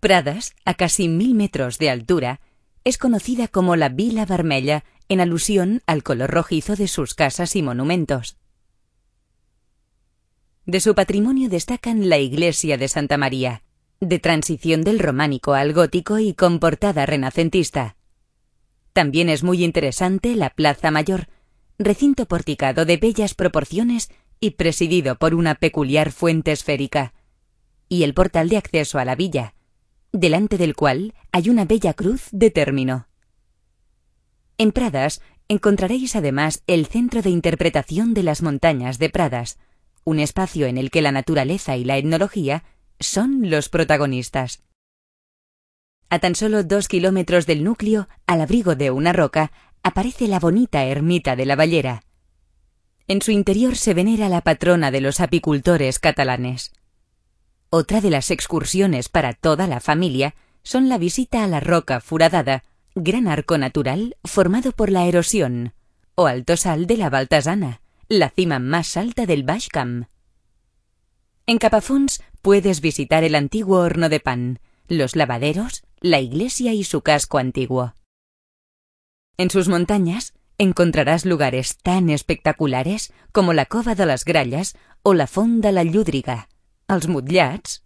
Pradas, a casi mil metros de altura, es conocida como la Vila Vermella en alusión al color rojizo de sus casas y monumentos. De su patrimonio destacan la iglesia de Santa María, de transición del románico al gótico y con portada renacentista. También es muy interesante la Plaza Mayor, recinto porticado de bellas proporciones y presidido por una peculiar fuente esférica, y el portal de acceso a la villa, delante del cual hay una bella cruz de término. En Pradas encontraréis además el Centro de Interpretación de las Montañas de Pradas, un espacio en el que la naturaleza y la etnología son los protagonistas. A tan solo dos kilómetros del núcleo, al abrigo de una roca, aparece la bonita ermita de la Ballera. En su interior se venera la patrona de los apicultores catalanes. Otra de las excursiones para toda la familia son la visita a la roca furadada, gran arco natural formado por la erosión, o alto sal de la Baltasana, la cima más alta del Bashkam. En Capafons puedes visitar el antiguo horno de pan, los lavaderos, la iglesia y su casco antiguo. En sus montañas encontrarás lugares tan espectaculares como la Cova de las Grallas o la Fonda la Llúdriga, els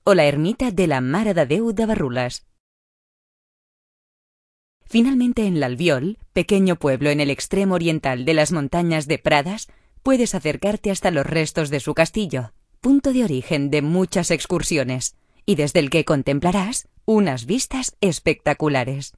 o la ermita de la Mare de de Barrules. Finalmente en L'Albiol, pequeño pueblo en el extremo oriental de las montañas de Pradas, puedes acercarte hasta los restos de su castillo, punto de origen de muchas excursiones, y desde el que contemplarás unas vistas espectaculares.